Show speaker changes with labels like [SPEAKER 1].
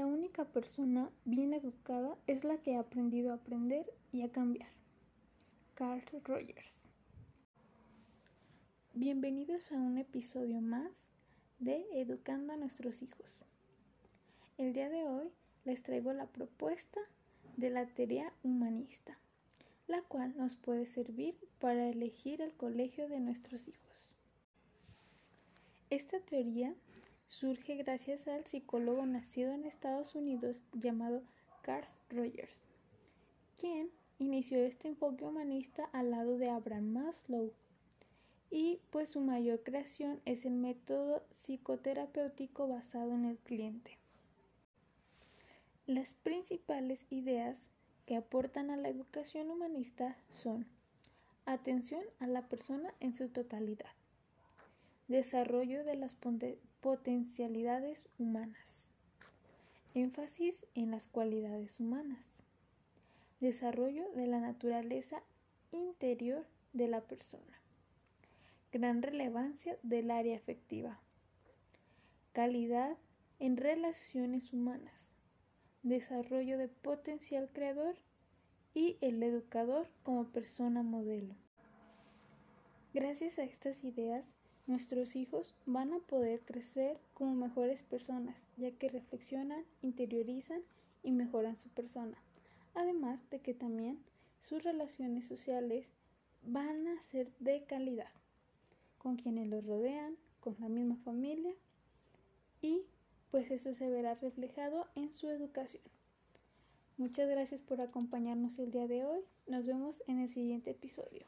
[SPEAKER 1] La única persona bien educada es la que ha aprendido a aprender y a cambiar. Carl Rogers. Bienvenidos a un episodio más de Educando a nuestros hijos. El día de hoy les traigo la propuesta de la teoría humanista, la cual nos puede servir para elegir el colegio de nuestros hijos. Esta teoría surge gracias al psicólogo nacido en Estados Unidos llamado Carl Rogers, quien inició este enfoque humanista al lado de Abraham Maslow. Y pues su mayor creación es el método psicoterapéutico basado en el cliente. Las principales ideas que aportan a la educación humanista son atención a la persona en su totalidad, desarrollo de las potencialidades humanas, énfasis en las cualidades humanas, desarrollo de la naturaleza interior de la persona, gran relevancia del área afectiva, calidad en relaciones humanas, desarrollo de potencial creador y el educador como persona modelo. Gracias a estas ideas, Nuestros hijos van a poder crecer como mejores personas, ya que reflexionan, interiorizan y mejoran su persona. Además de que también sus relaciones sociales van a ser de calidad, con quienes los rodean, con la misma familia y pues eso se verá reflejado en su educación. Muchas gracias por acompañarnos el día de hoy. Nos vemos en el siguiente episodio.